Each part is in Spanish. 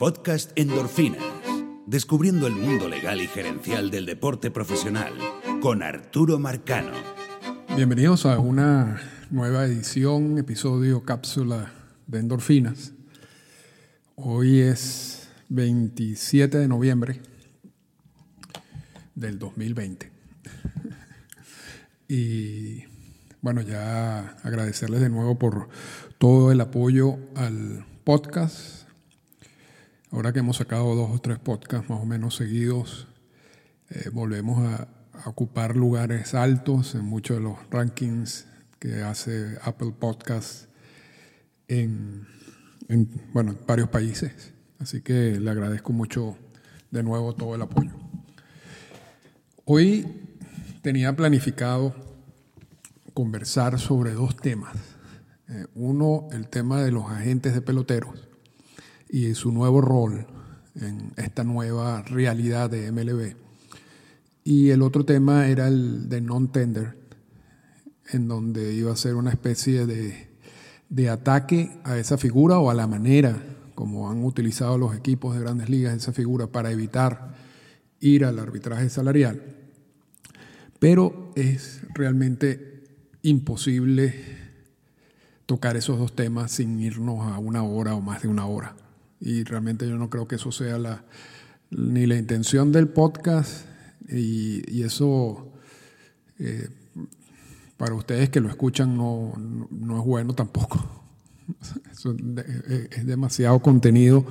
Podcast Endorfinas. Descubriendo el mundo legal y gerencial del deporte profesional con Arturo Marcano. Bienvenidos a una nueva edición, episodio cápsula de endorfinas. Hoy es 27 de noviembre del 2020. Y bueno, ya agradecerles de nuevo por todo el apoyo al podcast. Ahora que hemos sacado dos o tres podcasts más o menos seguidos, eh, volvemos a, ocupar lugares altos en muchos de los rankings que hace Apple Podcasts en, en bueno, varios países. Así que le agradezco mucho de nuevo todo el apoyo. Hoy tenía planificado conversar sobre dos temas. Eh, uno, el tema de los agentes de peloteros y su nuevo rol en esta nueva realidad de MLB. Y el otro tema era el de non-tender, en donde iba a ser una especie de, de ataque a esa figura o a la manera como han utilizado los equipos de grandes ligas esa figura para evitar ir al arbitraje salarial. Pero es realmente imposible tocar esos dos temas sin irnos a una hora o más de una hora. Y realmente yo no creo que eso sea la, ni la intención del podcast y, eso eh, para ustedes que lo escuchan no, no, es bueno tampoco. es demasiado contenido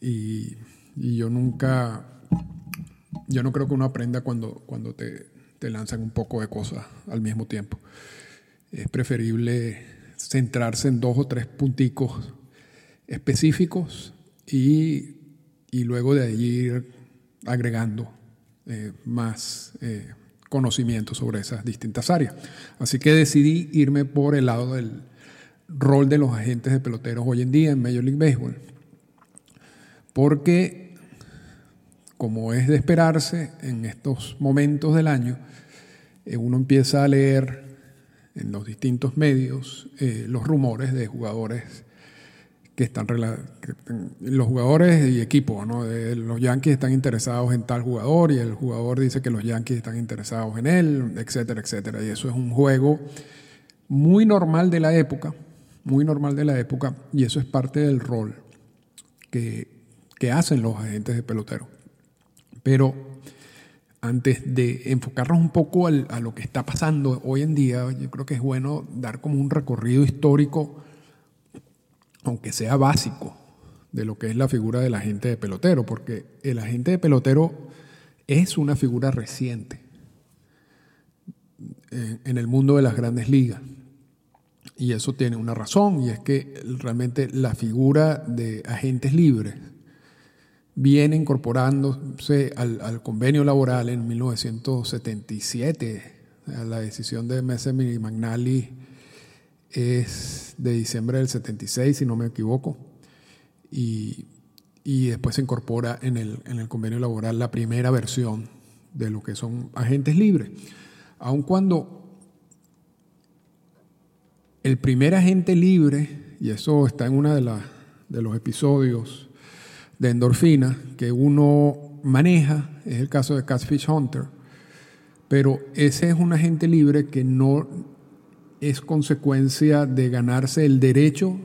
y, y, yo nunca, yo no creo que uno aprenda cuando, cuando te, te lanzan un poco de cosas al mismo tiempo. Es preferible centrarse en dos o tres punticos específicos y, luego de allí ir agregando eh, más eh, conocimiento sobre esas distintas áreas. Así que decidí irme por el lado del rol de los agentes de peloteros hoy en día en Major League Baseball. Porque como es de esperarse en estos momentos del año, eh, uno empieza a leer en los distintos medios los rumores de jugadores que están los jugadores y equipos, ¿no? los Yankees están interesados en tal jugador y el jugador dice que los Yankees están interesados en él, etcétera, etcétera. Y eso es un juego muy normal de la época, muy normal de la época, y eso es parte del rol que, que hacen los agentes de pelotero. Pero antes de enfocarnos un poco a lo que está pasando hoy en día, yo creo que es bueno dar como un recorrido histórico, aunque sea básico, de lo que es la figura del agente de pelotero, porque el agente de pelotero es una figura reciente en el mundo de las grandes ligas. Y eso tiene una razón, y es que realmente la figura de agentes libres viene incorporándose al, convenio laboral en 1977. La decisión de Messemer y Magnali es de diciembre del 76, si no me equivoco, y, después se incorpora en el, en el convenio laboral la primera versión de lo que son agentes libres. Aun cuando el primer agente libre, y eso está en uno de, de los episodios de endorfina que uno maneja, es el caso de Catfish Hunter, pero ese es un agente libre que no es consecuencia de ganarse el derecho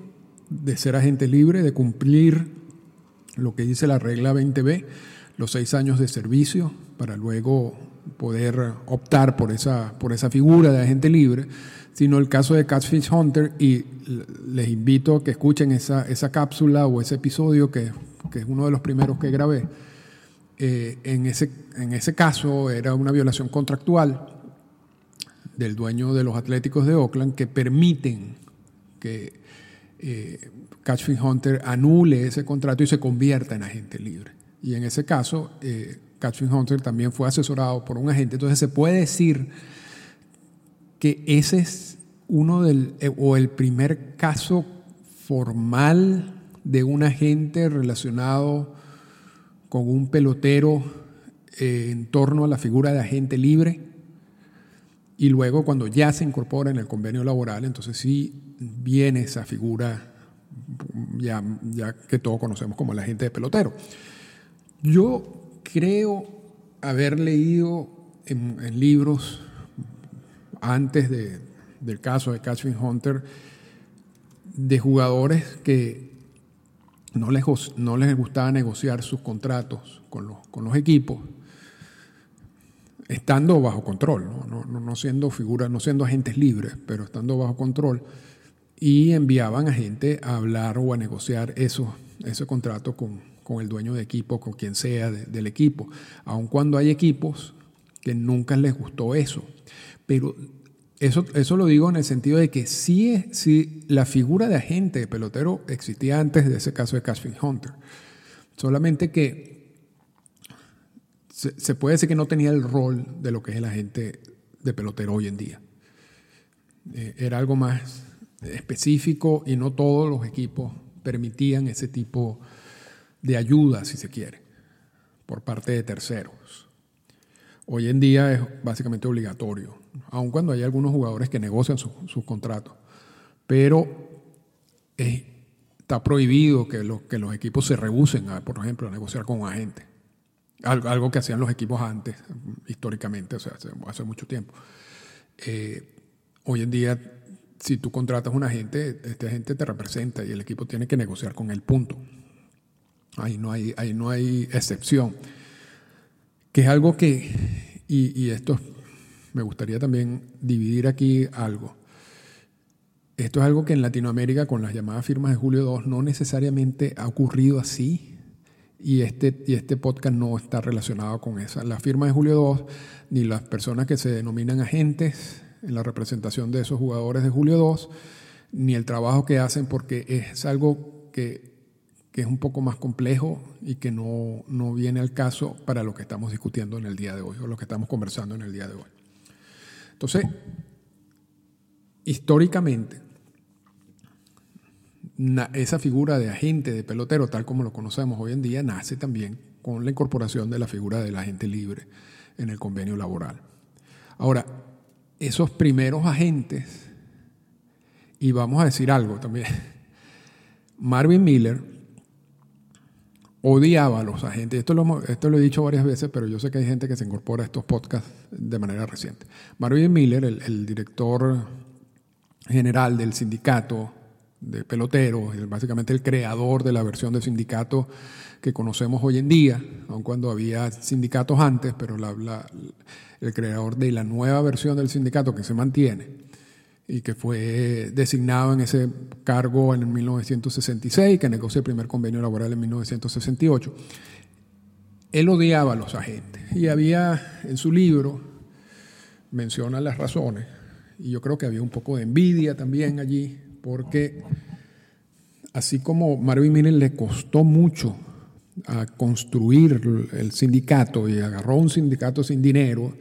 de ser agente libre, de cumplir lo que dice la regla 20B, los seis años de servicio, para luego poder optar por esa, por esa figura de agente libre, sino el caso de Catfish Hunter, y les invito a que escuchen esa, esa cápsula o ese episodio que que es uno de los primeros que grabé, eh, en, ese, en ese caso era una violación contractual del dueño de los Atléticos de Oakland que permiten que eh, Hunter anule ese contrato y se convierta en agente libre. Y en ese caso, eh, Hunter también fue asesorado por un agente. Entonces se puede decir que ese es uno del, eh, o el primer caso formal de un agente relacionado con un pelotero eh, en torno a la figura de agente libre. Y luego cuando ya se incorpora en el convenio laboral, entonces sí viene esa figura ya, ya que todos conocemos como la gente de pelotero. Yo creo haber leído en, libros antes de, del caso de Catching Hunter de jugadores que no les, no les gustaba negociar sus contratos con los, con los equipos, estando bajo control, ¿no? Siendo figuras, no siendo agentes libres, pero estando bajo control, y enviaban a gente a hablar o a negociar eso, ese contrato con, con el dueño de equipo, con quien sea del equipo, aun cuando hay equipos que nunca les gustó eso. Pero eso, eso lo digo en el sentido de que sí, sí, la figura de agente de pelotero existía antes de ese caso de Cashing Hunter. Solamente que se, puede decir que no tenía el rol de lo que es el agente de pelotero hoy en día. Eh, era algo más específico y no todos los equipos permitían ese tipo de ayuda, si se quiere, por parte de terceros. Hoy en día es básicamente obligatorio aun cuando hay algunos jugadores que negocian sus contratos. Pero está prohibido que, que los equipos se rehúsen, a, por ejemplo, a negociar con un Algo, que hacían los equipos antes, históricamente, o sea, hace, mucho tiempo. Eh, hoy en día, si tú contratas a un agente, este agente te representa y el equipo tiene que negociar con él, punto. Ahí no hay, ahí no hay excepción. Que es algo que, y, y esto me gustaría también dividir aquí algo. Esto es algo que en Latinoamérica con las llamadas firmas de Julio 2 no necesariamente ha ocurrido así y este, y este podcast no está relacionado con esa. La firma de Julio 2 ni las personas que se denominan agentes en la representación de esos jugadores de Julio 2 ni el trabajo que hacen porque es algo que, que es un poco más complejo y que no, no viene al caso para lo que estamos discutiendo en el día de hoy o lo que estamos conversando en el día de hoy. Entonces, históricamente, esa figura de agente, de pelotero, tal como lo conocemos hoy en día, nace también con la incorporación de la figura del agente libre en el convenio laboral. Ahora, esos primeros agentes, y vamos a decir algo también, Marvin Miller odiaba a los agentes. Esto lo, esto lo he dicho varias veces, pero yo sé que hay gente que se incorpora a estos podcasts de manera reciente. Marvin Miller, el, director general del sindicato de peloteros, básicamente el creador de la versión del sindicato que conocemos hoy en día, aun cuando había sindicatos antes, pero el creador de la nueva versión del sindicato que se mantiene y que fue designado en ese cargo en 1966, que negoció el primer convenio laboral en 1968. Él odiaba a los agentes y había en su libro, menciona las razones, y yo creo que había un poco de envidia también allí, porque así como Marvin Miller le costó mucho a construir el sindicato y agarró un sindicato sin dinero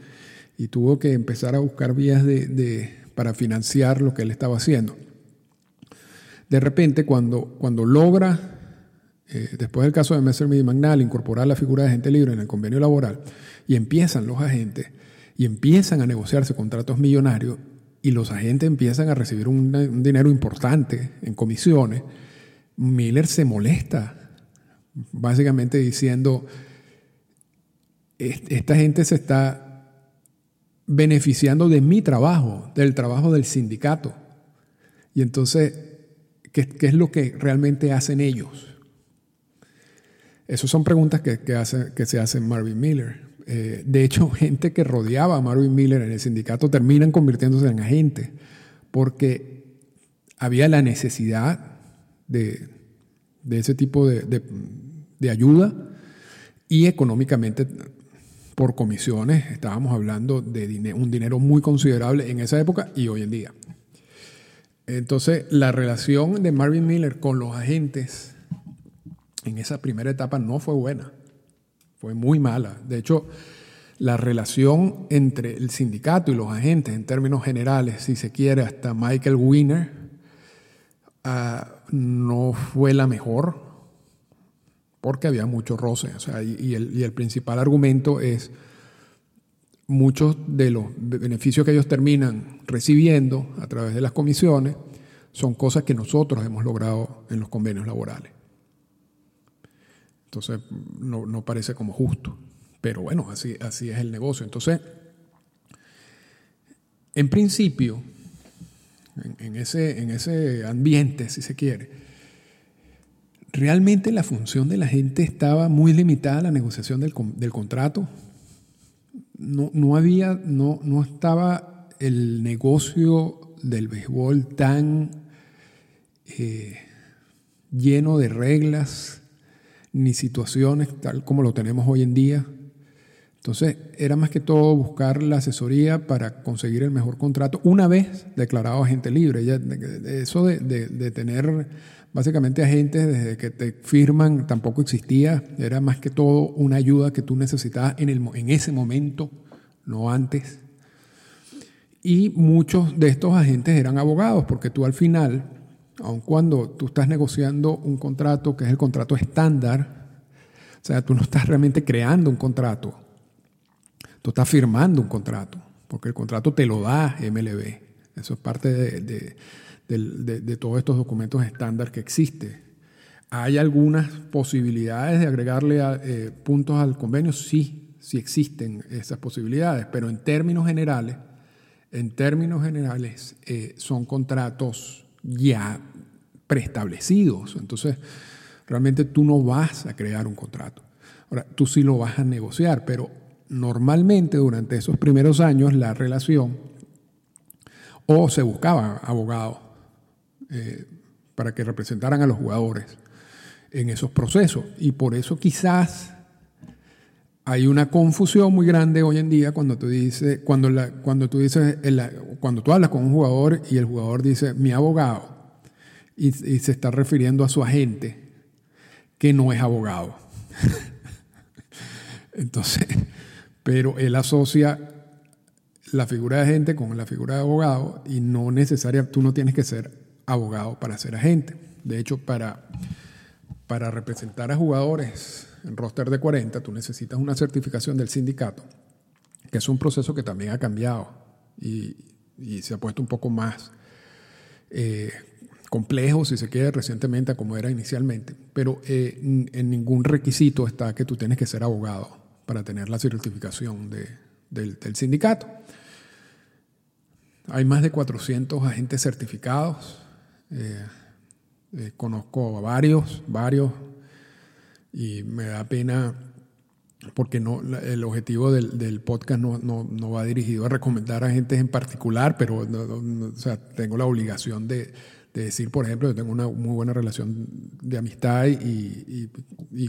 y tuvo que empezar a buscar vías de para financiar lo que él estaba haciendo. De repente, cuando, cuando logra, eh, después del caso de Messer y Magnal, incorporar la figura de agente libre en el convenio laboral, y empiezan los agentes, y empiezan a negociarse contratos millonarios, y los agentes empiezan a recibir un, dinero importante en comisiones, Miller se molesta, básicamente diciendo, esta gente se está beneficiando de mi trabajo, del trabajo del sindicato. Y entonces, ¿qué, es lo que realmente hacen ellos? Esas son preguntas que, que se hacen Marvin Miller. Eh, de hecho, gente que rodeaba a Marvin Miller en el sindicato terminan convirtiéndose en agentes porque había la necesidad de, ese tipo de, de ayuda y económicamente por comisiones, estábamos hablando de un dinero muy considerable en esa época y hoy en día. Entonces, la relación de Marvin Miller con los agentes en esa primera etapa no fue buena, fue muy mala. De hecho, la relación entre el sindicato y los agentes, en términos generales, si se quiere, hasta Michael Wiener, ah, no fue la mejor porque había mucho roce. y, el, principal argumento es muchos de los beneficios que ellos terminan recibiendo a través de las comisiones son cosas que nosotros hemos logrado en los convenios laborales. Entonces, no, parece como justo. Pero bueno, así, así es el negocio. Entonces, en principio, en, ese, en ese ambiente, si se quiere, realmente la función de la gente estaba muy limitada a la negociación del, del contrato. No, no, había, no, no estaba el negocio del béisbol tan eh, lleno de reglas ni situaciones tal como lo tenemos hoy en día. Entonces, era más que todo buscar la asesoría para conseguir el mejor contrato una vez declarado agente libre. eso de, tener básicamente agentes desde que te firman tampoco existía. Era más que todo una ayuda que tú necesitabas en, en ese momento, no antes. Y muchos de estos agentes eran abogados, porque tú al final, aun cuando tú estás negociando un contrato que es el contrato estándar, o sea, tú no estás realmente creando un contrato, tú estás firmando un contrato, porque el contrato te lo da MLB. Eso es parte de, todos estos documentos estándar que existe. ¿Hay algunas posibilidades de agregarle eh, puntos al convenio? Sí, sí existen esas posibilidades, pero en términos generales, en términos generales, eh, son contratos ya preestablecidos. Entonces, realmente tú no vas a crear un contrato. Ahora, tú sí lo vas a negociar, pero normalmente durante esos primeros años la relación o se buscaba abogados eh, para que representaran a los jugadores en esos procesos. Y por eso quizás hay una confusión muy grande hoy en día cuando tú dices, cuando, la, cuando tú dices, cuando tú hablas con un jugador y el jugador dice mi abogado y, se está refiriendo a su agente que no es abogado. Entonces, pero él asocia la figura de agente con la figura de abogado y no necesariamente tú no tienes que ser abogado para ser agente. De hecho, para, para representar a jugadores en roster de 40, tú necesitas una certificación del sindicato, que es un proceso que también ha cambiado y, se ha puesto un poco más eh, complejo, si se quiere, recientemente a como era inicialmente. Pero eh, en ningún requisito está que tú tienes que ser abogado para tener la certificación del, sindicato. Hay más de 400 agentes certificados. Eh, conozco a varios, varios y me da pena porque no, el objetivo del, podcast no, va dirigido a recomendar a gente en particular, pero o sea, tengo la obligación de, decir, por ejemplo, que tengo una muy buena relación de amistad y,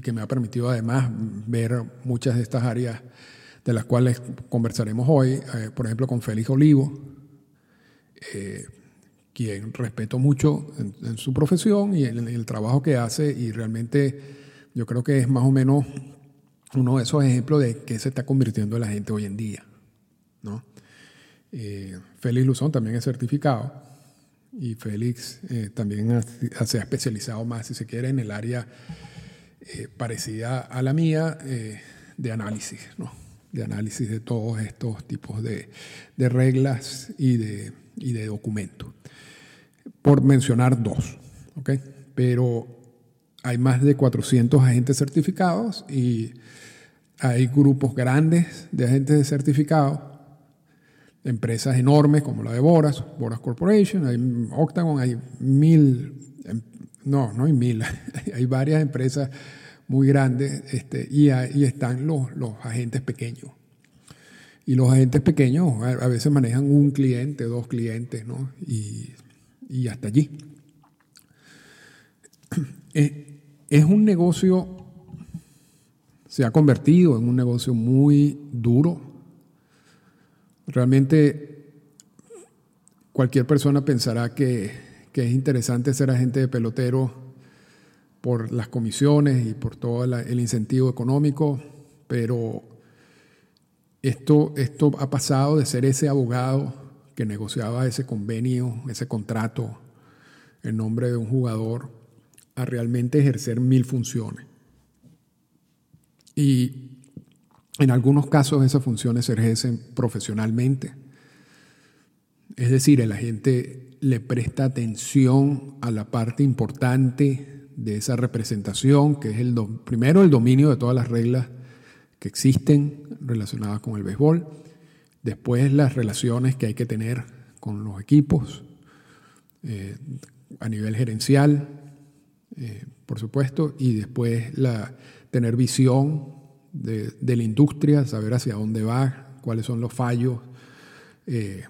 que me ha permitido además ver muchas de estas áreas de las cuales conversaremos hoy, eh, por ejemplo, con Félix Olivo, eh, quien respeto mucho en, su profesión y en el trabajo que hace y realmente yo creo que es más o menos uno de esos ejemplos de qué se está convirtiendo la gente hoy en día. ¿no? Eh, Félix Luzón también es certificado y Félix eh, también se ha especializado más, si se quiere, en el área eh, parecida a la mía de análisis, ¿no? de análisis de todos estos tipos de, de reglas y de, de documentos, por mencionar dos. ¿okay? Pero hay más de 400 agentes certificados y hay grupos grandes de agentes certificados, empresas enormes como la de Boras, Boras Corporation, hay Octagon, hay mil, em, no, no hay mil, hay varias empresas muy grandes este, y, ahí están los, los agentes pequeños. Y los agentes pequeños a, veces manejan un cliente, dos clientes, ¿no? Y, y hasta allí. Eh, es un negocio, se ha convertido en un negocio muy duro. Realmente cualquier persona pensará que, es interesante ser agente de pelotero por las comisiones y por todo el incentivo económico, pero esto, esto ha pasado de ser ese abogado que negociaba ese convenio, ese contrato en nombre de un jugador, a realmente ejercer mil funciones. Y en algunos casos esas funciones se ejercen profesionalmente. Es decir, el agente le presta atención a la parte importante de esa representación, que es el primero el dominio de todas las reglas que existen relacionadas con el béisbol, después las relaciones que hay que tener con los equipos eh, a nivel gerencial, eh, por supuesto, y después tener visión de, la industria, saber hacia dónde va, cuáles son los fallos, eh,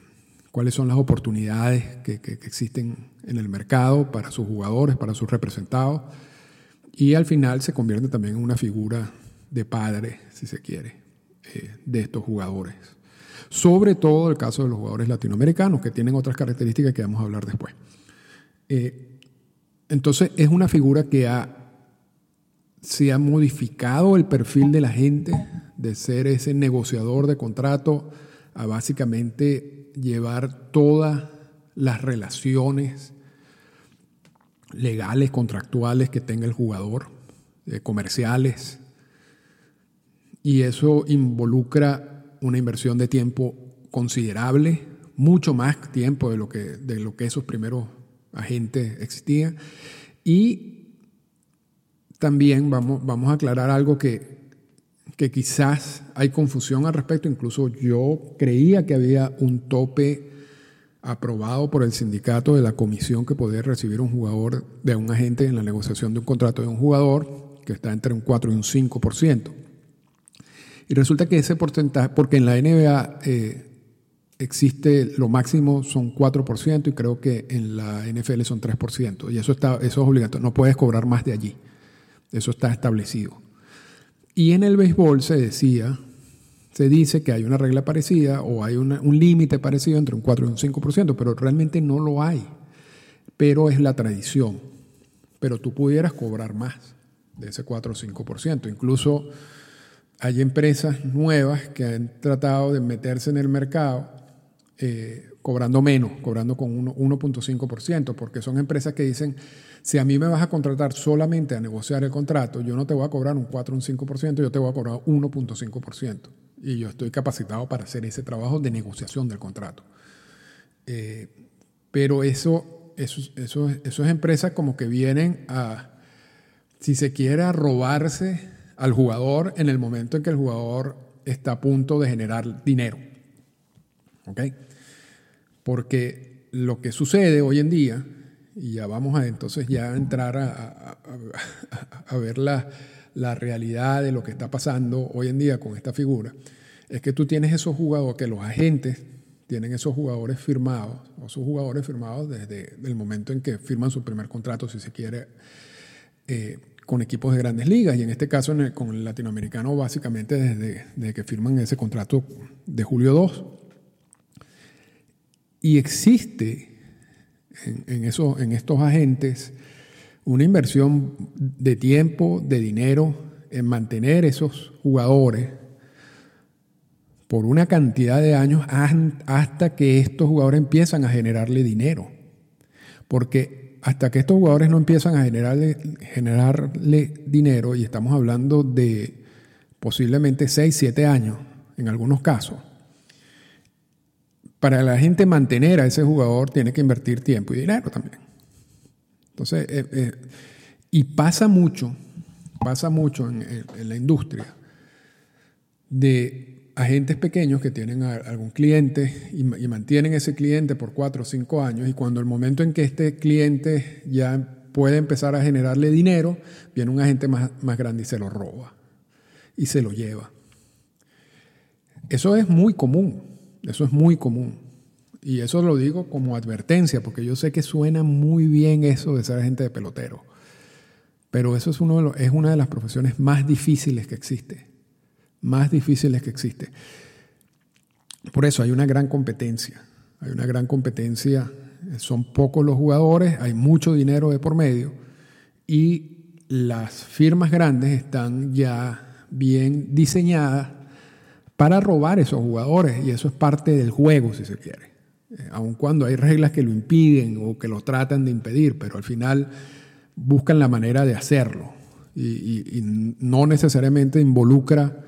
cuáles son las oportunidades que, existen en el mercado para sus jugadores, para sus representados, y al final se convierte también en una figura de padre, si se quiere, eh, de estos jugadores. Sobre todo el caso de los jugadores latinoamericanos, que tienen otras características que vamos a hablar después. Eh, entonces es una figura que ha, se ha modificado el perfil de la gente de ser ese negociador de contrato a básicamente llevar todas las relaciones legales, contractuales que tenga el jugador, eh, comerciales, y eso involucra una inversión de tiempo considerable, mucho más tiempo de lo que, de lo que esos primeros agentes existían. Y también vamos, vamos a aclarar algo que, que quizás hay confusión al respecto, incluso yo creía que había un tope aprobado por el sindicato de la comisión que podía recibir un jugador de un agente en la negociación de un contrato de un jugador, que está entre un 4 y un 5%. Y resulta que ese porcentaje, porque en la NBA eh, existe, lo máximo son 4% y creo que en la NFL son 3%. Y eso, está, eso es obligatorio, no puedes cobrar más de allí. Eso está establecido. Y en el béisbol se decía, se dice que hay una regla parecida o hay un límite parecido entre un 4 y un 5%, pero realmente no lo hay. Pero es la tradición. Pero tú pudieras cobrar más de ese 4 o 5%. Incluso hay empresas nuevas que han tratado de meterse en el mercado eh, cobrando menos, cobrando con 1.5%, porque son empresas que dicen, si a mí me vas a contratar solamente a negociar el contrato, yo no te voy a cobrar un 4 o un 5%, yo te voy a cobrar 1.5%. Y yo estoy capacitado para hacer ese trabajo de negociación del contrato. Eh, pero eso, eso, eso, eso es empresas como que vienen a, si se quiere, robarse al jugador en el momento en que el jugador está a punto de generar dinero. ¿Ok? Porque lo que sucede hoy en día, y ya vamos a entonces ya entrar a, ver la, la, realidad de lo que está pasando hoy en día con esta figura, es que tú tienes esos jugadores, que los agentes tienen esos jugadores firmados, o sus jugadores firmados desde el momento en que firman su primer contrato, si se quiere. Eh, con equipos de grandes ligas y en este caso con el latinoamericano básicamente desde, que firman ese contrato de julio 2. Y existe en, en estos agentes una inversión de tiempo, de dinero en mantener esos jugadores por una cantidad de años hasta que estos jugadores empiezan a generarle dinero. Porque hasta que estos jugadores no empiezan a generarle, generarle dinero, y estamos hablando de posiblemente 6, 7 años en algunos casos, para la gente mantener a ese jugador tiene que invertir tiempo y dinero también. Entonces, eh, eh, y pasa mucho, pasa mucho en, la industria de agentes pequeños que tienen algún cliente y, mantienen ese cliente por cuatro o cinco años y cuando el momento en que este cliente ya puede empezar a generarle dinero, viene un agente más, más grande y se lo roba y se lo lleva. Eso es muy común, eso es muy común. Y eso lo digo como advertencia, porque yo sé que suena muy bien eso de ser agente de pelotero. Pero eso es, uno es una de las profesiones más difíciles que existe más difíciles que existe. Por eso hay una gran competencia, hay una gran competencia, son pocos los jugadores, hay mucho dinero de por medio y las firmas grandes están ya bien diseñadas para robar esos jugadores y eso es parte del juego si se quiere. Eh, aun cuando hay reglas que lo impiden o que lo tratan de impedir, pero al final buscan la manera de hacerlo y no necesariamente involucra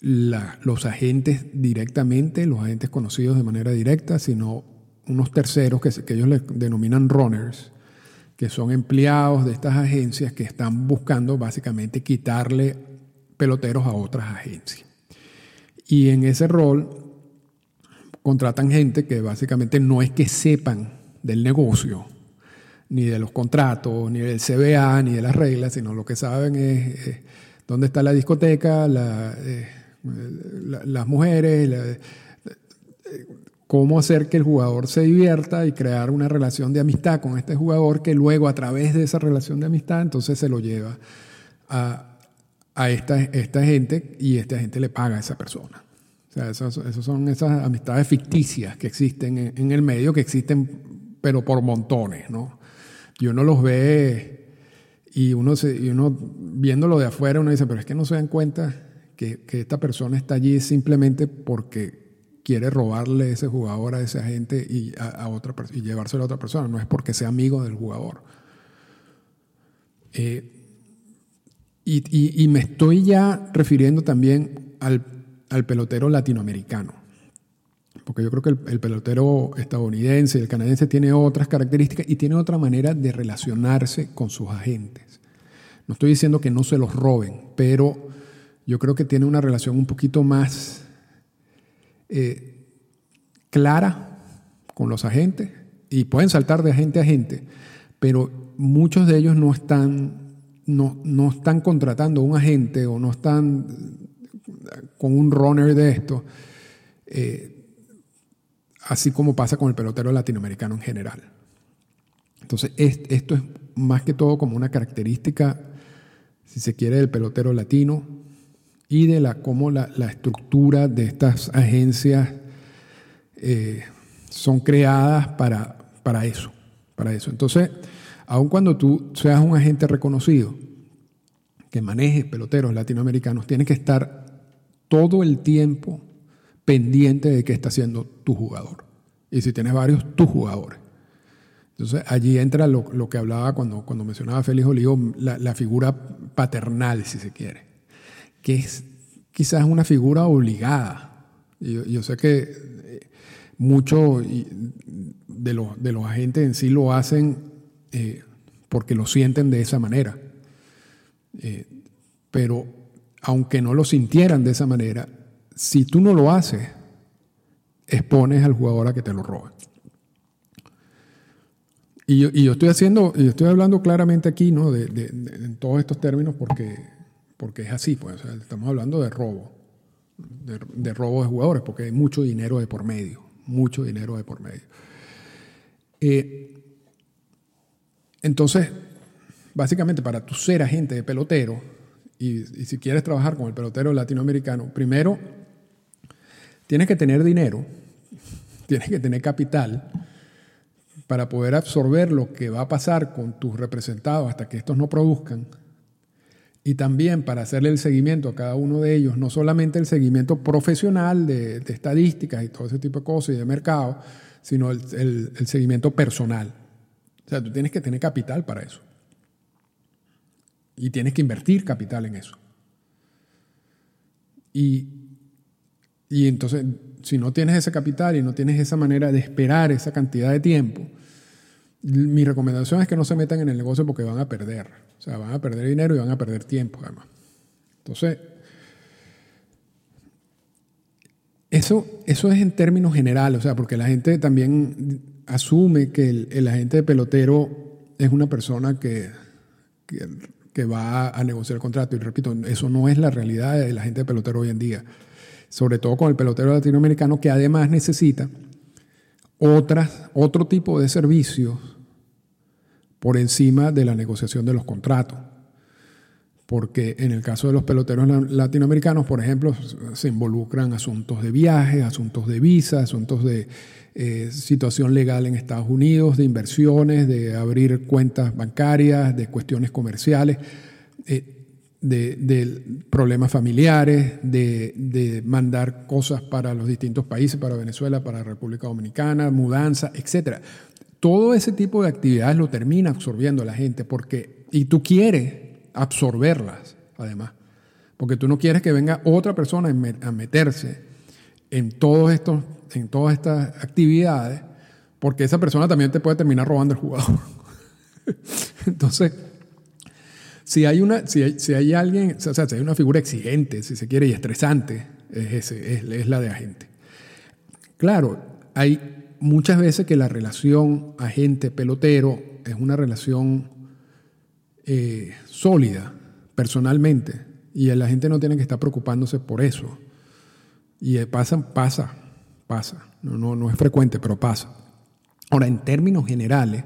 los agentes directamente, los agentes conocidos de manera directa, sino unos terceros que, que ellos le denominan runners, que son empleados de estas agencias que están buscando básicamente quitarle peloteros a otras agencias. Y en ese rol contratan gente que básicamente no es que sepan del negocio, ni de los contratos, ni del CBA, ni de las reglas, sino lo que saben es, dónde está la discoteca, eh, las mujeres, cómo hacer que el jugador se divierta y crear una relación de amistad con este jugador que luego a través de esa relación de amistad entonces se lo lleva a, esta, esta, gente y esta gente le paga a esa persona. O sea, esas, son esas amistades ficticias que existen en, el medio, que existen pero por montones, ¿no? Y uno los ve y uno, se, y uno viéndolo de afuera, uno dice, pero es que no se dan cuenta que, que esta persona está allí simplemente porque quiere robarle ese jugador a esa gente y, a, otra, y llevárselo a otra persona, no es porque sea amigo del jugador. Eh, y, me estoy ya refiriendo también al, pelotero latinoamericano, porque yo creo que el, pelotero estadounidense y el canadiense tiene otras características y tiene otra manera de relacionarse con sus agentes. No estoy diciendo que no se los roben, pero yo creo que tiene una relación un poquito más eh, clara con los agentes y pueden saltar de agente a agente, pero muchos de ellos no están, no, no están contratando un agente o no están con un runner de esto, eh, así como pasa con el pelotero latinoamericano en general. Entonces, esto es más que todo como una característica, si se quiere, del pelotero latino, y de la, cómo la, estructura de estas agencias eh, son creadas para, para eso, para eso. Entonces, aun cuando tú seas un agente reconocido que maneje peloteros latinoamericanos, tienes que estar todo el tiempo pendiente de qué está haciendo tu jugador. Y si tienes varios, tus jugadores. Entonces allí entra lo, que hablaba cuando, mencionaba Félix Olivo, la, figura paternal, si se quiere que es quizás una figura obligada. Yo, yo sé que eh, muchos de los, de los agentes en sí lo hacen eh, porque lo sienten de esa manera. Eh, pero aunque no lo sintieran de esa manera, si tú no lo haces, expones al jugador a que te lo robe. Y yo, y yo estoy haciendo, yo estoy hablando claramente aquí, ¿no? De, en todos estos términos porque porque es así, pues, estamos hablando de robo, de, robo de jugadores, porque hay mucho dinero de por medio, mucho dinero de por medio. Eh, entonces, básicamente para tú ser agente de pelotero, y, si quieres trabajar con el pelotero latinoamericano, primero tienes que tener dinero, tienes que tener capital para poder absorber lo que va a pasar con tus representados hasta que estos no produzcan y también para hacerle el seguimiento a cada uno de ellos, no solamente el seguimiento profesional de, estadísticas y todo ese tipo de cosas y de mercado, sino el, seguimiento personal. O sea, tú tienes que tener capital para eso. Y tienes que invertir capital en eso. Y, y entonces, si no tienes ese capital y no tienes esa manera de esperar esa cantidad de tiempo, mi recomendación es que no se metan en el negocio porque van a perder. O sea, van a perder dinero y van a perder tiempo, además. Entonces, eso, eso es en términos generales, o sea, porque la gente también asume que el, agente de pelotero es una persona que, que, va a negociar el contrato. Y repito, eso no es la realidad del agente de pelotero hoy en día. Sobre todo con el pelotero latinoamericano que además necesita otras, otro tipo de servicios por encima de la negociación de los contratos. Porque en el caso de los peloteros latinoamericanos, por ejemplo, se involucran asuntos de viajes, asuntos de visa, asuntos de eh, situación legal en Estados Unidos, de inversiones, de abrir cuentas bancarias, de cuestiones comerciales, eh, de, problemas familiares, de, de, mandar cosas para los distintos países, para Venezuela, para República Dominicana, mudanza, etcétera. Todo ese tipo de actividades lo termina absorbiendo la gente porque, y tú quieres absorberlas, además, porque tú no quieres que venga otra persona a meterse en, todos estos, en todas estas actividades porque esa persona también te puede terminar robando el jugador. Entonces, si hay, una, si hay, si hay alguien, o sea, si hay una figura exigente, si se quiere, y estresante, es, es la de agente. Claro, hay muchas veces que la relación agente-pelotero es una relación eh, sólida, personalmente, y la gente no tiene que estar preocupándose por eso. Y pasa, pasa, pasa. No, no, no es frecuente, pero pasa. Ahora, en términos generales,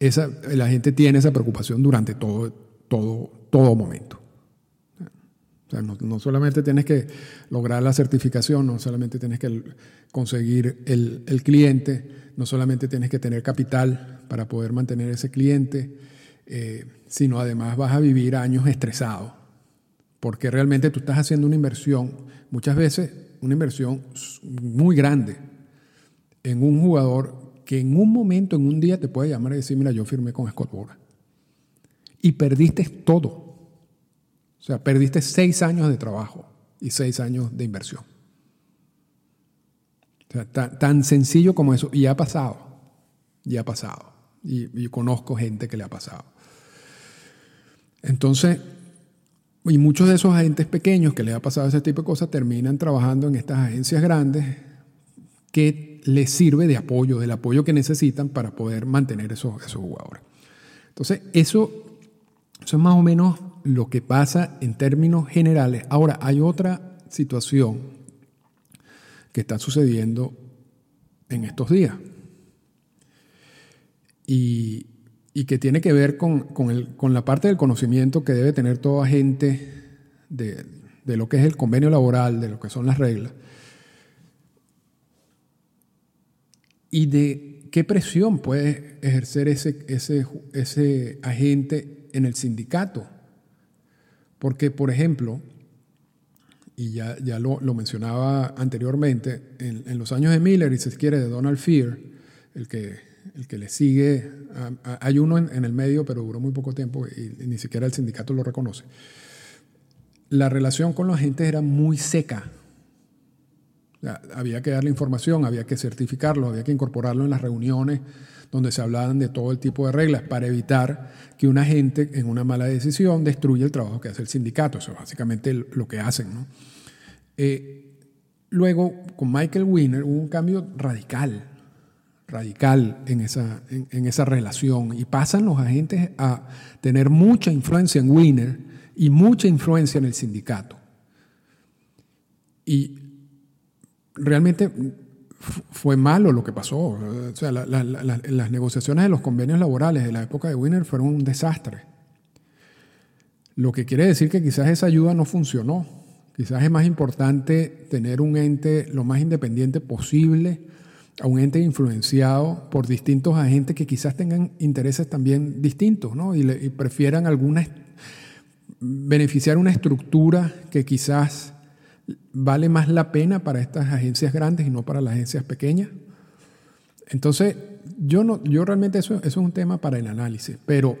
esa, la gente tiene esa preocupación durante todo, todo, todo momento. O sea, no, solamente tienes que lograr la certificación, no solamente tienes que conseguir el, el, cliente, no solamente tienes que tener capital para poder mantener ese cliente, eh, sino además vas a vivir años estresados, porque realmente tú estás haciendo una inversión, muchas veces una inversión muy grande en un jugador que en un momento, en un día te puede llamar y decir, mira, yo firmé con Scott. Y perdiste todo. O sea, perdiste seis años de trabajo y seis años de inversión. O sea, tan, sencillo como eso. Y ha pasado. Y ha pasado. Y conozco gente que le ha pasado. Entonces, y muchos de esos agentes pequeños que les ha pasado ese tipo de cosas terminan trabajando en estas agencias grandes que les sirve de apoyo, del apoyo que necesitan para poder mantener esos, esos jugadores. Entonces, eso, eso es más o menos lo que pasa en términos generales. Ahora, hay otra situación que está sucediendo en estos días y, que tiene que ver con, con, la parte del conocimiento que debe tener toda gente de, de lo que es el convenio laboral, de lo que son las reglas y de qué presión puede ejercer ese, ese, ese agente en el sindicato. Porque, por ejemplo, y ya, ya lo, lo mencionaba anteriormente, en, los años de Miller y si se quiere de Donald Fear, el que, el que le sigue, hay uno en, el medio, pero duró muy poco tiempo y, ni siquiera el sindicato lo reconoce. La relación con los agentes era muy seca, había que darle información, había que certificarlo, había que incorporarlo en las reuniones donde se hablaban de todo el tipo de reglas para evitar que una gente en una mala decisión destruya el trabajo que hace el sindicato. Eso es básicamente lo que hacen. Eh, luego, con Michael Winner hubo un cambio radical, radical en esa, en esa relación y pasan los agentes a tener mucha influencia en Winner y mucha influencia en el sindicato. Y realmente fue malo lo que pasó. O sea, las negociaciones de los convenios laborales de la época de Winner fueron un desastre. Lo que quiere decir que quizás esa ayuda no funcionó. Quizás es más importante tener un ente lo más independiente posible, a un ente influenciado por distintos agentes que quizás tengan intereses también distintos, ¿no? Y, prefieran beneficiar una estructura que quizás vale más la pena para estas agencias grandes y no para las agencias pequeñas. Entonces, yo, no, yo realmente eso, es un tema para el análisis, pero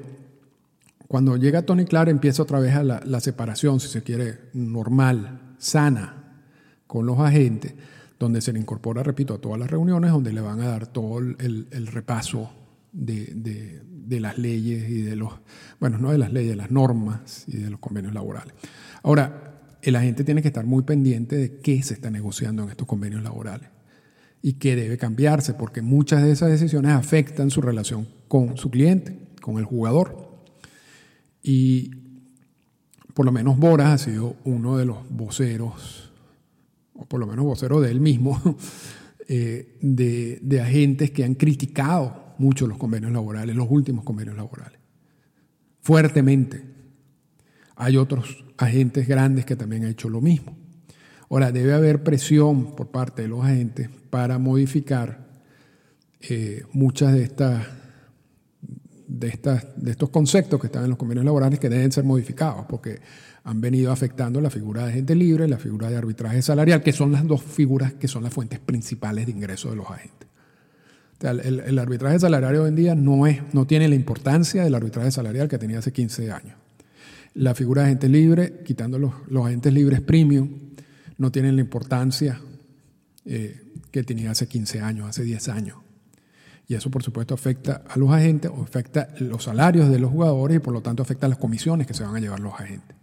cuando llega Tony Clark empieza otra vez a la, separación, si se quiere, normal, sana, con los agentes, donde se le incorpora, repito, a todas las reuniones, donde le van a dar todo el, repaso de, las leyes y de los, bueno, no de las leyes, de las normas y de los convenios laborales. Ahora, el agente tiene que estar muy pendiente de qué se está negociando en estos convenios laborales y qué debe cambiarse, porque muchas de esas decisiones afectan su relación con su cliente, con el jugador. Y por lo menos Boras ha sido uno de los voceros, o por lo menos vocero de él mismo, eh, de, de agentes que han criticado mucho los convenios laborales, los últimos convenios laborales, fuertemente. Hay otros agentes grandes que también han hecho lo mismo. Ahora, debe haber presión por parte de los agentes para modificar eh, muchas de estas, de estas de estos conceptos que están en los convenios laborales que deben ser modificados, porque han venido afectando la figura de agente libre y la figura de arbitraje salarial, que son las dos figuras que son las fuentes principales de ingreso de los agentes. el, el, arbitraje salarial hoy en día no, es, no tiene la importancia del arbitraje salarial que tenía hace 15 años. La figura de agente libre, quitando los, agentes libres premium, no tienen la importancia eh, que tenía hace 15 años, hace 10 años. Y eso, por supuesto, afecta a los agentes, o afecta los salarios de los jugadores y, por lo tanto, afecta las comisiones que se van a llevar los agentes.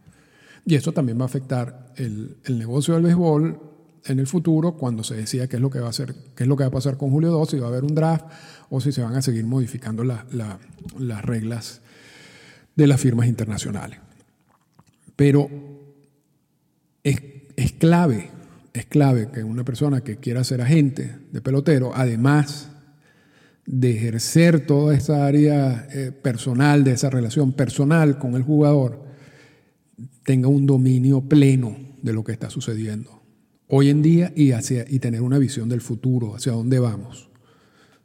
Y eso también va a afectar el, negocio del béisbol en el futuro cuando se decida qué es lo que va a hacer, qué es lo que va a pasar con Julio II, si va a haber un draft o si se van a seguir modificando las reglas de las firmas internacionales. Pero es, es clave, es clave que una persona que quiera ser agente de pelotero, además de ejercer toda esa área eh, personal, de esa relación personal con el jugador, tenga un dominio pleno de lo que está sucediendo hoy en día y, hacia, y tener una visión del futuro, hacia dónde vamos.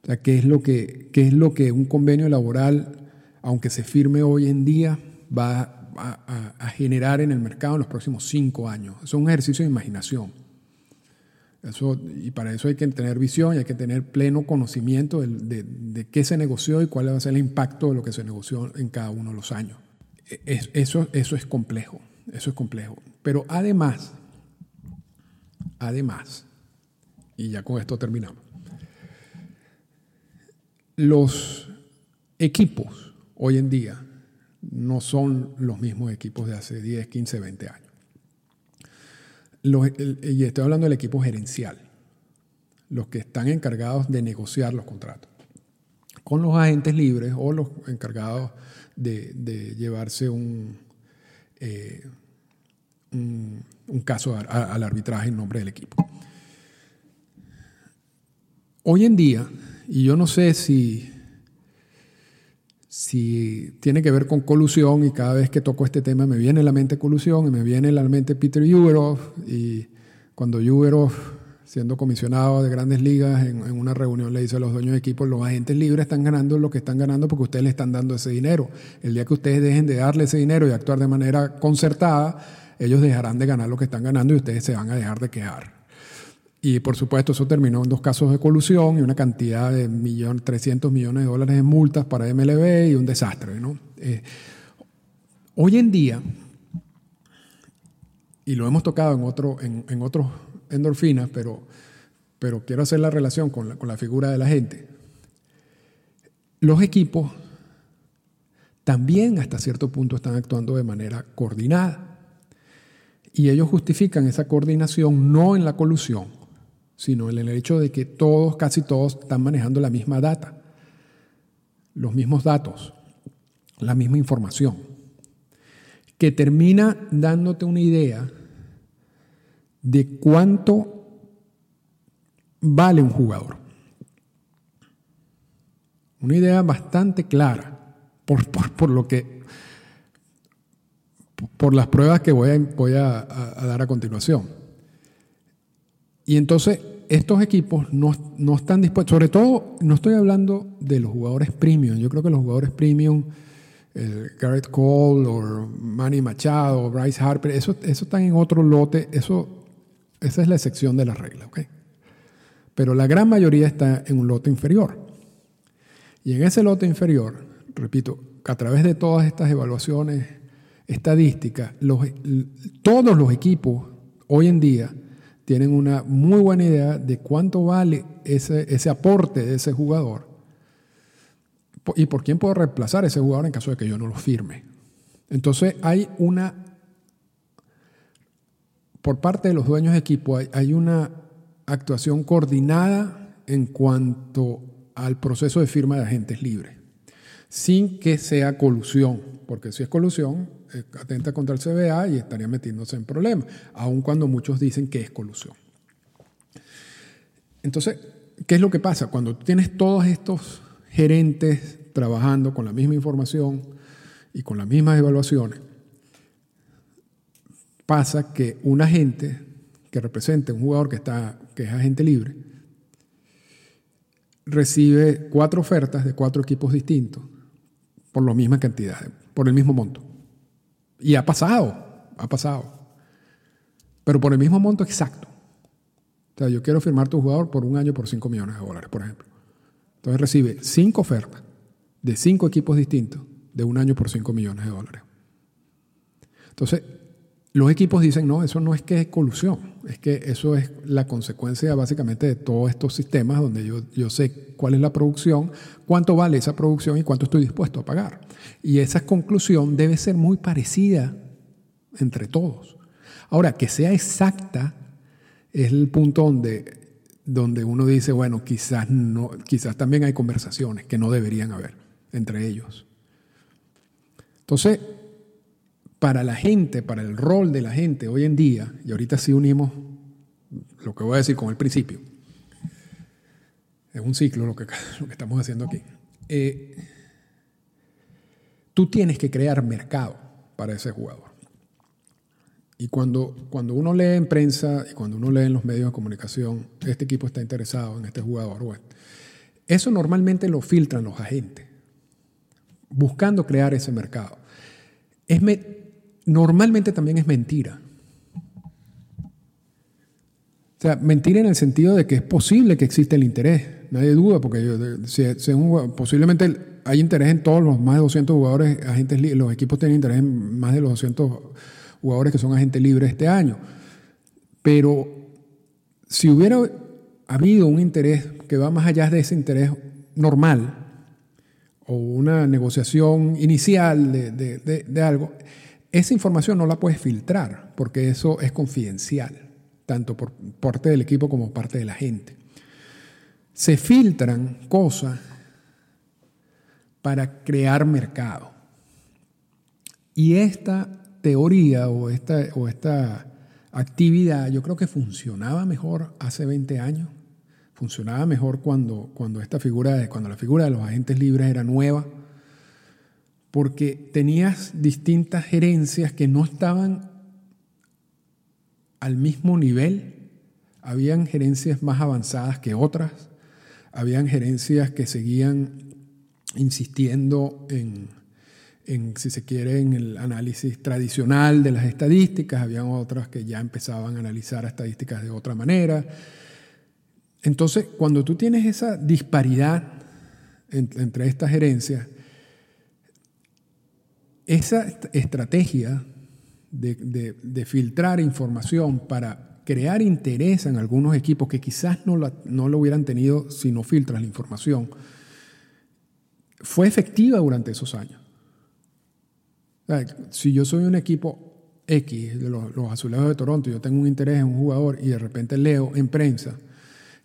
O sea, ¿qué es lo que, qué es lo que un convenio laboral, aunque se firme hoy en día, va a, a generar en el mercado en los próximos cinco años? es un ejercicio de imaginación. Eso, y para eso hay que tener visión y hay que tener pleno conocimiento de, de, qué se negoció y cuál va a ser el impacto de lo que se negoció en cada uno de los años. Eso, eso es complejo, eso es complejo. Pero además, además, y ya con esto terminamos, los equipos hoy en día no son los mismos equipos de hace 10, 15, 20 años y estoy hablando del equipo gerencial, los que están encargados de negociar los contratos, con los agentes libres o los encargados de, llevarse un, eh, un, caso al arbitraje en nombre del equipo. Hoy en día, y yo no sé si si tiene que ver con colusión y cada vez que toco este tema me viene a la mente colusión y me viene la mente Peter Yuberov y cuando Yuberov, siendo comisionado de grandes ligas, en, una reunión le dice a los dueños de equipos, los agentes libres están ganando lo que están ganando porque ustedes le están dando ese dinero. El día que ustedes dejen de darle ese dinero y actuar de manera concertada, ellos dejarán de ganar lo que están ganando y ustedes se van a dejar de quejar. Y por supuesto eso terminó en dos casos de colusión y una cantidad de millón, 300 millones de dólares en multas para MLB y un desastre. ¿no? Eh, hoy en día, y lo hemos tocado en, otro, en, otros endorfinas, pero, pero quiero hacer la relación con la, con la figura de la gente. Los equipos también hasta cierto punto están actuando de manera coordinada. Y ellos justifican esa coordinación no en la colusión, sino en el hecho de que todos, casi todos, están manejando la misma data, los mismos datos, la misma información, que termina dándote una idea de cuánto vale un jugador. Una idea bastante clara, por, por, lo que, por las pruebas que voy voy a dar a continuación. Y entonces estos equipos no, están dispuestos, sobre todo no estoy hablando de los jugadores premium, yo creo que los jugadores premium, el Garrett Cole o Manny Machado Bryce Harper, eso, eso están en otro lote, eso, esa es la excepción de la regla, ¿ok? Pero la gran mayoría está en un lote inferior. Y en ese lote inferior, repito, a través de todas estas evaluaciones estadísticas, todos los equipos hoy en día tienen una muy buena idea de cuánto vale ese, ese aporte de ese jugador y por quién puedo reemplazar ese jugador en caso de que yo no lo firme. Entonces hay una, por parte de los dueños de equipo, hay, una actuación coordinada en cuanto al proceso de firma de agentes libres, sin que sea colusión, porque si es colusión, eh, atenta contra el CBA y estaría metiéndose en problemas, aun cuando muchos dicen que es colusión. Entonces, ¿qué es lo que pasa? Cuando tienes todos estos gerentes trabajando con la misma información y con las mismas evaluaciones, pasa que un agente que represente un jugador que, está, que es agente libre recibe cuatro ofertas de cuatro equipos distintos por la misma cantidad, por el mismo monto. Y ha pasado, ha pasado. Pero por el mismo monto exacto. O sea, yo quiero firmar tu jugador por un año por 5 millones de dólares, por ejemplo. Entonces recibe cinco ofertas de cinco equipos distintos de un año por 5 millones de dólares. Entonces, los equipos dicen, no, eso no es que es colusión, es que eso es la consecuencia básicamente de todos estos sistemas donde yo, yo sé cuál es la producción, cuánto vale esa producción y cuánto estoy dispuesto a pagar. Y esa conclusión debe ser muy parecida entre todos. Ahora, que sea exacta es el punto donde, donde uno dice, bueno, quizás, no, quizás también hay conversaciones que no deberían haber entre ellos. Entonces, para la gente, para el rol de la gente hoy en día, y ahorita sí unimos lo que voy a decir con el principio, es un ciclo lo que, estamos haciendo aquí. Eh, tú tienes que crear mercado para ese jugador. Y cuando, cuando uno lee en prensa y cuando uno lee en los medios de comunicación, este equipo está interesado en este jugador, bueno, eso normalmente lo filtran los agentes, buscando crear ese mercado. Es me, normalmente también es mentira. O sea, mentira en el sentido de que es posible que exista el interés. Nadie duda, porque posiblemente hay interés en todos los más de 200 jugadores, agentes los equipos tienen interés en más de los 200 jugadores que son agentes libres este año. Pero si hubiera habido un interés que va más allá de ese interés normal, o una negociación inicial de algo, esa información no la puedes filtrar porque eso es confidencial, tanto por parte del equipo como parte de la gente. Se filtran cosas para crear mercado. Y esta teoría o esta, o esta actividad yo creo que funcionaba mejor hace 20 años. Funcionaba mejor cuando, cuando, esta figura cuando la figura de los agentes libres era nueva porque tenías distintas gerencias que no estaban al mismo nivel. Habían gerencias más avanzadas que otras, habían gerencias que seguían insistiendo en, si se quiere, en el análisis tradicional de las estadísticas, habían otras que ya empezaban a analizar estadísticas de otra manera. Entonces, cuando tú tienes esa disparidad entre estas gerencias, esa estrategia de, filtrar información para crear interés en algunos equipos que quizás no, lo hubieran tenido si no filtras la información, fue efectiva durante esos años. si yo soy un equipo X, de los, los, azulejos de Toronto, yo tengo un interés en un jugador y de repente leo en prensa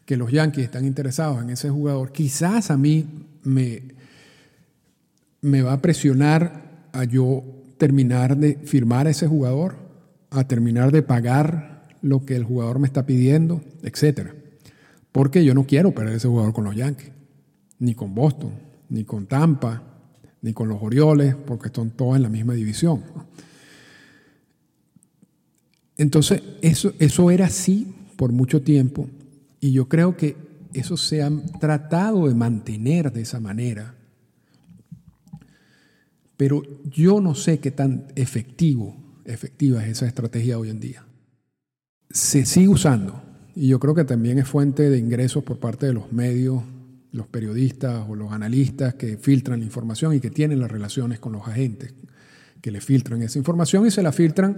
que los Yankees están interesados en ese jugador, quizás a mí me, me va a presionar a yo terminar de firmar a ese jugador, a terminar de pagar lo que el jugador me está pidiendo, etc. Porque yo no quiero perder ese jugador con los Yankees, ni con Boston, ni con Tampa, ni con los Orioles, porque están todos en la misma división. Entonces, eso, eso era así por mucho tiempo y yo creo que eso se ha tratado de mantener de esa manera pero yo no sé qué tan efectivo, efectiva es esa estrategia hoy en día. Se sigue usando y yo creo que también es fuente de ingresos por parte de los medios, los periodistas o los analistas que filtran la información y que tienen las relaciones con los agentes, que le filtran esa información y se la filtran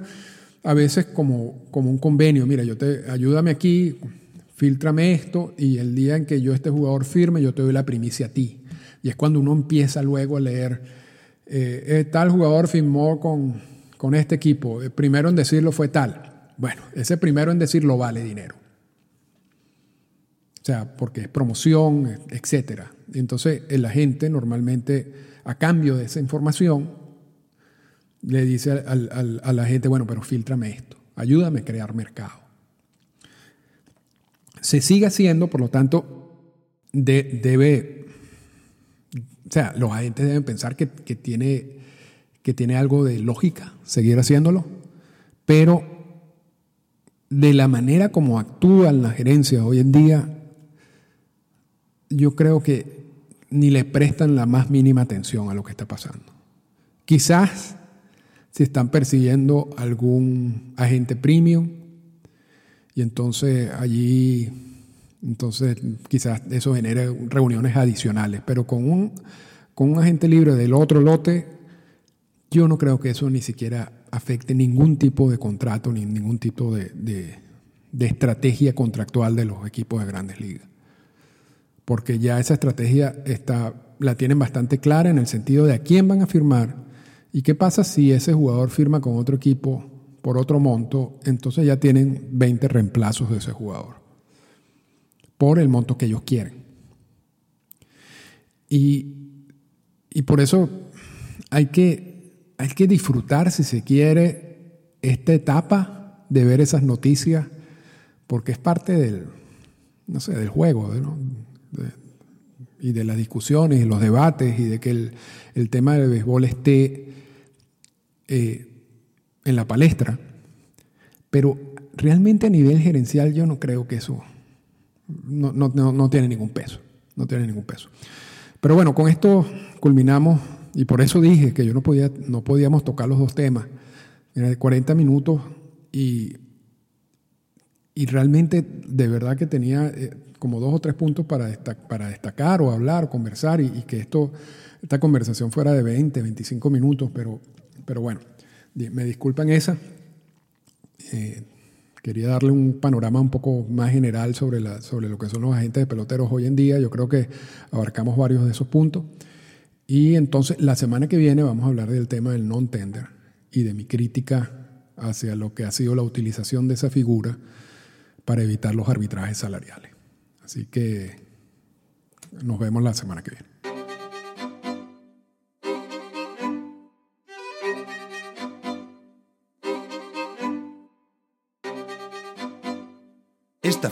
a veces como, como un convenio. Mira, yo te ayúdame aquí, filtrame esto y el día en que yo este jugador firme, yo te doy la primicia a ti. Y es cuando uno empieza luego a leer eh, eh, tal jugador firmó con, con este equipo, el primero en decirlo fue tal. Bueno, ese primero en decirlo vale dinero. O sea, porque es promoción, etc. Entonces, el agente normalmente, a cambio de esa información, le dice al, a la gente, bueno, pero filtrame esto, ayúdame a crear mercado. Se sigue haciendo, por lo tanto, debe o sea, los agentes deben pensar que, tiene, que tiene algo de lógica seguir haciéndolo, pero de la manera como actúan las gerencias hoy en día, yo creo que ni le prestan la más mínima atención a lo que está pasando. Quizás si están persiguiendo algún agente premium y entonces allí entonces, quizás eso genere reuniones adicionales, pero con un, con un agente libre del otro lote, yo no creo que eso ni siquiera afecte ningún tipo de contrato ni ningún tipo de, de estrategia contractual de los equipos de grandes ligas. Porque ya esa estrategia está, la tienen bastante clara en el sentido de a quién van a firmar y qué pasa si ese jugador firma con otro equipo por otro monto, entonces ya tienen 20 reemplazos de ese jugador por el monto que ellos quieren. Y, y por eso hay que, hay que disfrutar, si se quiere, esta etapa de ver esas noticias porque es parte del, no sé, del juego y de las discusiones y los debates y de que el, tema del béisbol esté eh, en la palestra. Pero realmente a nivel gerencial yo no creo que eso no, no, tiene ningún peso. No tiene ningún peso. Pero bueno, con esto culminamos y por eso dije que yo no, podía, no podíamos tocar los dos temas. De 40 minutos y y realmente de verdad que tenía eh, como dos o tres puntos para, para destacar o hablar o conversar y, que esto, esta conversación fuera de 20, 25 minutos, pero, pero bueno, me disculpan esa. Eh, quería darle un panorama un poco más general sobre, sobre lo que son los agentes de peloteros hoy en día. Yo creo que abarcamos varios de esos puntos. Y entonces la semana que viene vamos a hablar del tema del non-tender y de mi crítica hacia lo que ha sido la utilización de esa figura para evitar los arbitrajes salariales. Así que nos vemos la semana que viene.